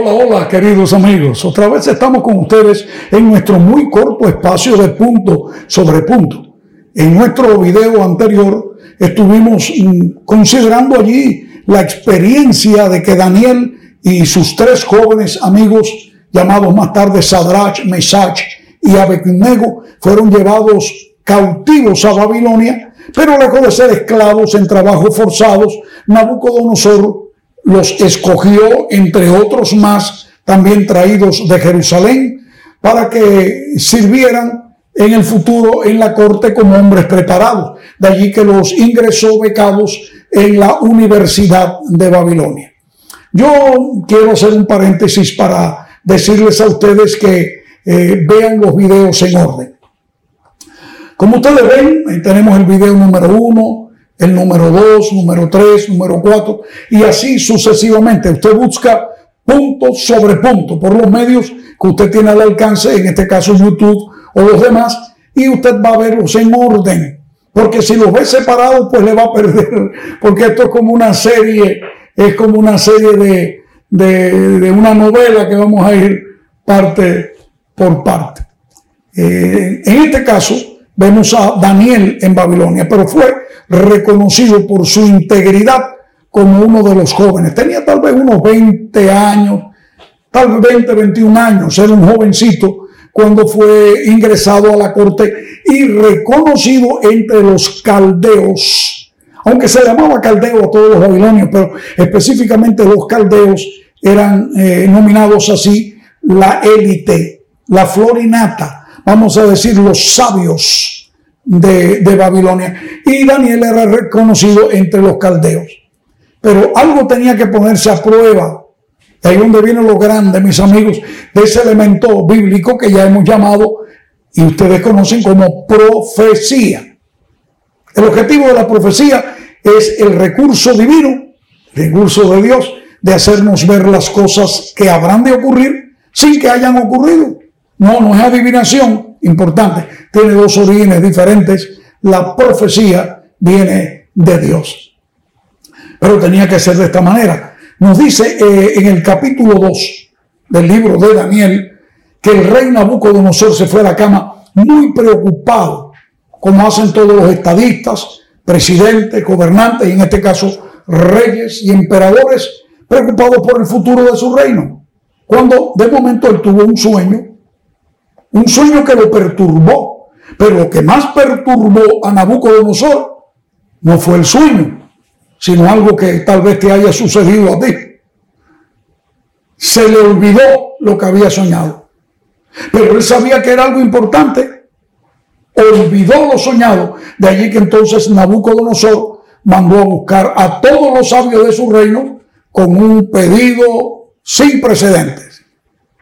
Hola, hola, queridos amigos. Otra vez estamos con ustedes en nuestro muy corto espacio de punto sobre punto. En nuestro video anterior estuvimos considerando allí la experiencia de que Daniel y sus tres jóvenes amigos, llamados más tarde Sadrach, Mesach y Abednego, fueron llevados cautivos a Babilonia, pero lejos de ser esclavos en trabajos forzados, Nabucodonosor los escogió entre otros más, también traídos de Jerusalén, para que sirvieran en el futuro en la corte como hombres preparados. De allí que los ingresó becados en la Universidad de Babilonia. Yo quiero hacer un paréntesis para decirles a ustedes que eh, vean los videos en orden. Como ustedes ven, tenemos el video número uno, el número 2, número 3, número 4 y así sucesivamente. Usted busca punto sobre punto por los medios que usted tiene al alcance, en este caso YouTube o los demás, y usted va a verlos en orden. Porque si los ve separados, pues le va a perder, porque esto es como una serie, es como una serie de, de, una novela que vamos a ir parte por parte. Eh, en este caso, vemos a Daniel en Babilonia, pero fue reconocido por su integridad como uno de los jóvenes. Tenía tal vez unos 20 años, tal vez 20, 21 años, era un jovencito cuando fue ingresado a la corte y reconocido entre los caldeos, aunque se llamaba caldeo a todos los babilonios, pero específicamente los caldeos eran eh, nominados así la élite, la florinata, vamos a decir los sabios de, Babilonia. Y Daniel era reconocido entre los caldeos. Pero algo tenía que ponerse a prueba. ahí donde viene lo grande, mis amigos, de ese elemento bíblico que ya hemos llamado y ustedes conocen como profecía. El objetivo de la profecía es el recurso divino, recurso de Dios, de hacernos ver las cosas que habrán de ocurrir sin que hayan ocurrido. No, no es adivinación, importante, tiene dos orígenes diferentes. La profecía viene de Dios. Pero tenía que ser de esta manera. Nos dice eh, en el capítulo 2 del libro de Daniel que el rey Nabucodonosor se fue a la cama muy preocupado, como hacen todos los estadistas, presidentes, gobernantes, y en este caso reyes y emperadores, preocupados por el futuro de su reino. Cuando de momento él tuvo un sueño, un sueño que lo perturbó, pero lo que más perturbó a Nabucodonosor no fue el sueño, sino algo que tal vez te haya sucedido a ti. Se le olvidó lo que había soñado. Pero él sabía que era algo importante. Olvidó lo soñado. De allí que entonces Nabucodonosor mandó a buscar a todos los sabios de su reino con un pedido sin precedentes.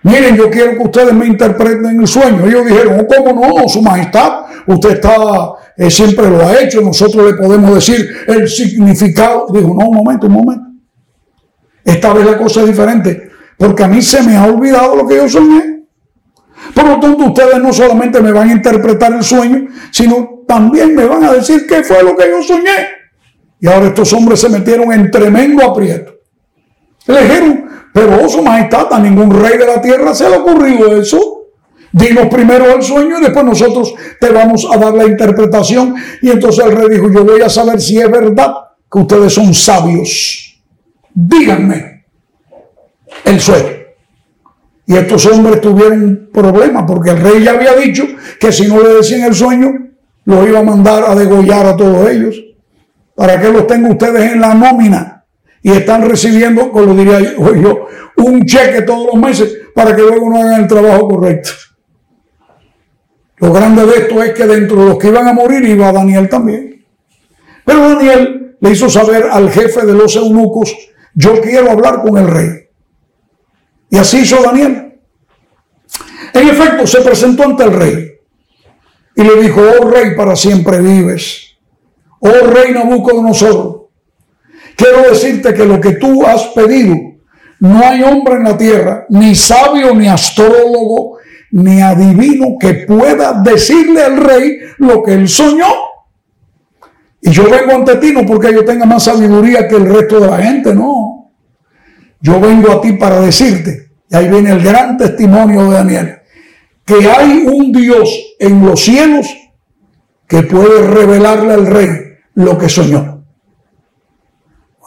Miren, yo quiero que ustedes me interpreten el sueño. Ellos dijeron, oh, ¿cómo no, su majestad? Usted está, eh, siempre lo ha hecho, nosotros le podemos decir el significado. Dijo, no, un momento, un momento. Esta vez la cosa es diferente, porque a mí se me ha olvidado lo que yo soñé. Por lo tanto, ustedes no solamente me van a interpretar el sueño, sino también me van a decir qué fue lo que yo soñé. Y ahora estos hombres se metieron en tremendo aprieto. Le dijeron, pero, oh, su majestad, a ningún rey de la tierra se le ha ocurrido eso. Dinos primero el sueño y después nosotros te vamos a dar la interpretación. Y entonces el rey dijo, yo voy a saber si es verdad que ustedes son sabios. Díganme el sueño. Y estos hombres tuvieron un problema porque el rey ya había dicho que si no le decían el sueño, los iba a mandar a degollar a todos ellos. Para que los tengan ustedes en la nómina y están recibiendo, como diría yo, un cheque todos los meses para que luego no hagan el trabajo correcto. Lo grande de esto es que dentro de los que iban a morir iba Daniel también. Pero Daniel le hizo saber al jefe de los eunucos, yo quiero hablar con el rey. Y así hizo Daniel. En efecto, se presentó ante el rey y le dijo, oh rey, para siempre vives. Oh rey Nabucodonosor, Quiero decirte que lo que tú has pedido, no hay hombre en la tierra, ni sabio, ni astrólogo, ni adivino que pueda decirle al rey lo que él soñó. Y yo vengo ante ti no porque yo tenga más sabiduría que el resto de la gente, no. yo vengo a ti para decirte, y ahí viene el gran testimonio de Daniel, que hay un Dios en los cielos que puede revelarle al rey lo que soñó.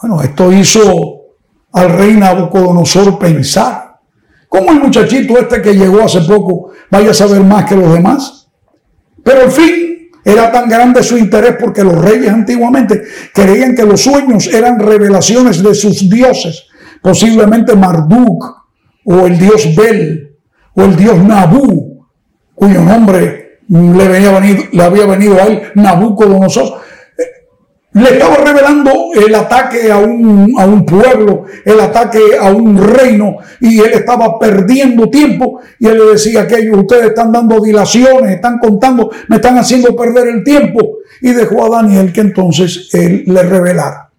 Bueno, esto hizo al rey Nabucodonosor pensar. ¿Cómo el muchachito este que llegó hace poco vaya a saber más que los demás? Pero al fin era tan grande su interés porque los reyes antiguamente creían que los sueños eran revelaciones de sus dioses, posiblemente Marduk o el dios Bel o el dios Nabú, cuyo nombre le, venía le había venido a él Nabucodonosor le estaba revelando el ataque a un, a un, pueblo, el ataque a un reino, y él estaba perdiendo tiempo, y él le decía que ellos, ustedes están dando dilaciones, están contando, me están haciendo perder el tiempo, y dejó a Daniel que entonces él le revelara.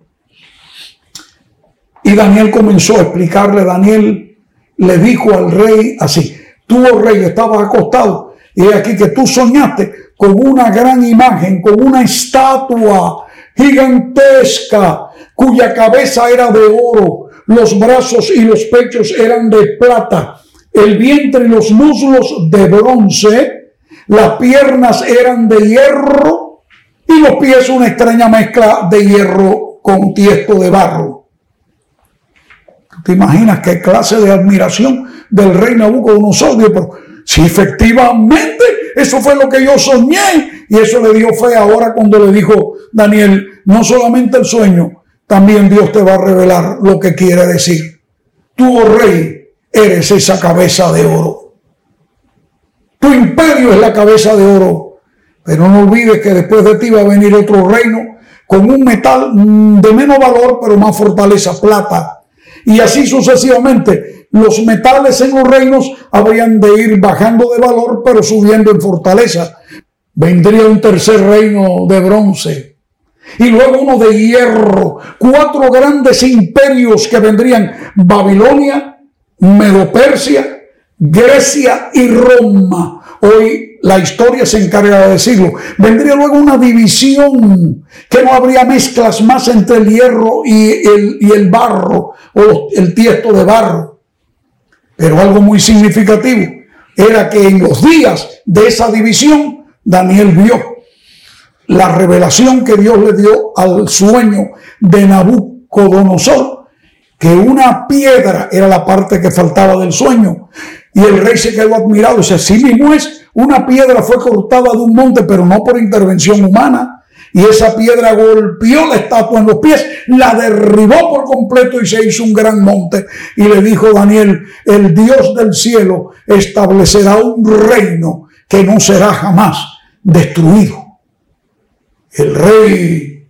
Y Daniel comenzó a explicarle, Daniel le dijo al rey así, tú, oh rey, estabas acostado, y aquí que tú soñaste con una gran imagen, con una estatua, gigantesca, cuya cabeza era de oro, los brazos y los pechos eran de plata, el vientre y los muslos de bronce, las piernas eran de hierro y los pies una extraña mezcla de hierro con tiesto de barro. ¿Te imaginas qué clase de admiración del rey Nabucodonosor? Pero si efectivamente eso fue lo que yo soñé y eso le dio fe ahora cuando le dijo Daniel, no solamente el sueño, también Dios te va a revelar lo que quiere decir. Tú, oh rey, eres esa cabeza de oro. Tu imperio es la cabeza de oro. Pero no olvides que después de ti va a venir otro reino con un metal de menos valor, pero más fortaleza, plata. Y así sucesivamente. Los metales en los reinos habrían de ir bajando de valor, pero subiendo en fortaleza. Vendría un tercer reino de bronce, y luego uno de hierro, cuatro grandes imperios que vendrían Babilonia, Medopersia, Grecia y Roma. Hoy la historia se encarga de decirlo. Vendría luego una división que no habría mezclas más entre el hierro y el, y el barro o el tiesto de barro. Pero algo muy significativo era que en los días de esa división Daniel vio la revelación que Dios le dio al sueño de Nabucodonosor, que una piedra era la parte que faltaba del sueño. Y el rey se quedó admirado. Dice, sí mismo es, una piedra fue cortada de un monte, pero no por intervención humana. Y esa piedra golpeó la estatua en los pies, la derribó por completo y se hizo un gran monte. Y le dijo Daniel, el Dios del cielo establecerá un reino que no será jamás destruido. El rey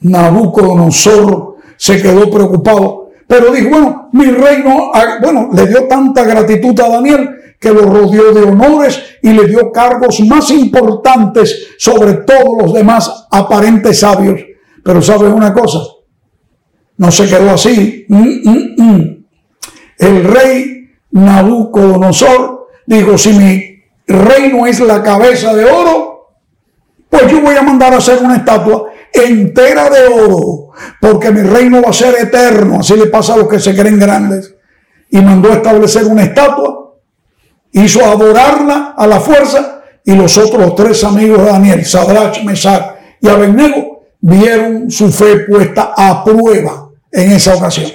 Nabucodonosor se quedó preocupado, pero dijo, bueno, mi reino, bueno, le dio tanta gratitud a Daniel que lo rodeó de honores y le dio cargos más importantes sobre todos los demás aparentes sabios. Pero sabe una cosa, no se quedó así. Mm, mm, mm. El rey Nabucodonosor dijo, si mi reino es la cabeza de oro, pues yo voy a mandar a hacer una estatua entera de oro, porque mi reino va a ser eterno. Así le pasa a los que se creen grandes. Y mandó a establecer una estatua, hizo adorarla a la fuerza, y los otros tres amigos de Daniel, Sadrach, Mesach y Abednego, vieron su fe puesta a prueba en esa ocasión.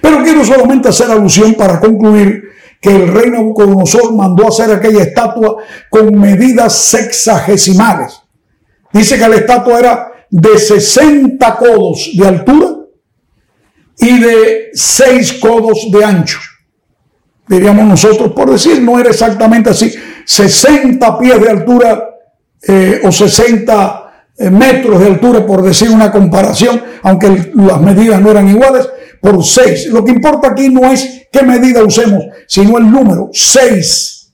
Pero quiero solamente hacer alusión para concluir que el rey Nabucodonosor mandó hacer aquella estatua con medidas sexagesimales. Dice que la estatua era de 60 codos de altura y de 6 codos de ancho. Diríamos nosotros, por decir, no era exactamente así, 60 pies de altura eh, o 60 eh, metros de altura, por decir una comparación, aunque las medidas no eran iguales, por 6. Lo que importa aquí no es qué medida usemos, sino el número, 6.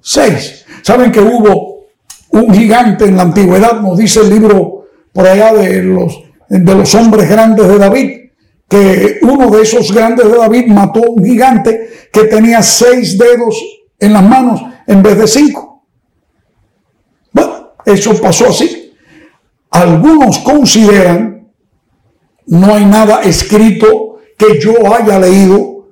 6. Saben que hubo un gigante en la antigüedad, nos dice el libro por allá de los, de los hombres grandes de David, que uno de esos grandes de David mató a un gigante que tenía seis dedos en las manos en vez de cinco. Bueno, eso pasó así. Algunos consideran, no hay nada escrito que yo haya leído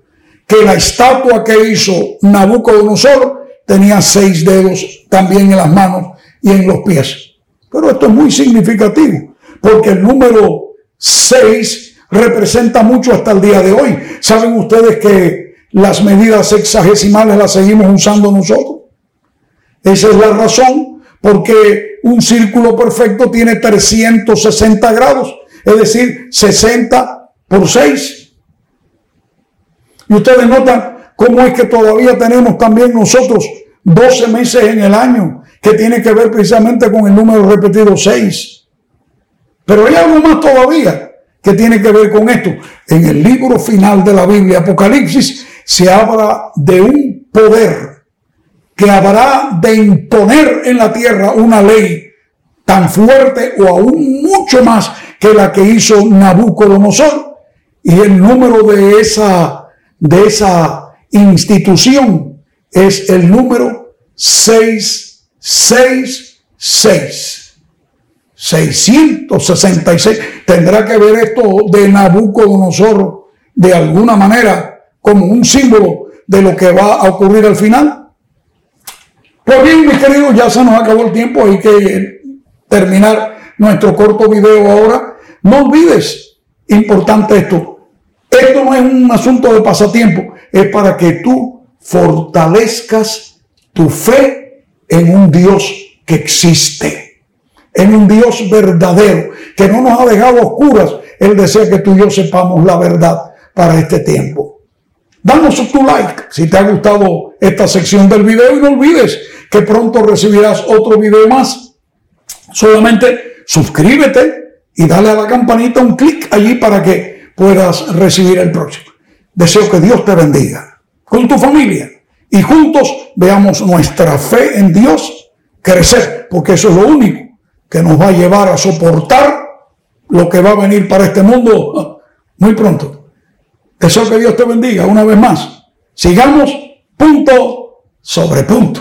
que la estatua que hizo Nabucodonosor tenía seis dedos también en las manos y en los pies. Pero esto es muy significativo, porque el número seis representa mucho hasta el día de hoy. ¿Saben ustedes que las medidas sexagesimales las seguimos usando nosotros? Esa es la razón porque un círculo perfecto tiene 360 grados, es decir, 60 por 6. Y ustedes notan cómo es que todavía tenemos también nosotros 12 meses en el año, que tiene que ver precisamente con el número repetido 6. Pero hay algo más todavía que tiene que ver con esto. En el libro final de la Biblia, Apocalipsis, se habla de un poder que habrá de imponer en la tierra una ley tan fuerte o aún mucho más que la que hizo Nabucodonosor. Y el número de esa, de esa institución es el número 666. 666. Tendrá que ver esto de Nabucodonosor de alguna manera como un símbolo de lo que va a ocurrir al final. Pues bien, mis queridos, ya se nos acabó el tiempo, hay que terminar nuestro corto video ahora. No olvides, importante esto, esto no es un asunto de pasatiempo, es para que tú fortalezcas tu fe en un Dios que existe, en un Dios verdadero, que no nos ha dejado oscuras. Él desea que tú y yo sepamos la verdad para este tiempo. Danos tu like si te ha gustado esta sección del video y no olvides que pronto recibirás otro video más. Solamente suscríbete y dale a la campanita un clic allí para que puedas recibir el próximo. Deseo que Dios te bendiga con tu familia y juntos veamos nuestra fe en Dios crecer, porque eso es lo único que nos va a llevar a soportar lo que va a venir para este mundo muy pronto. Deseo que Dios te bendiga una vez más. Sigamos punto sobre punto.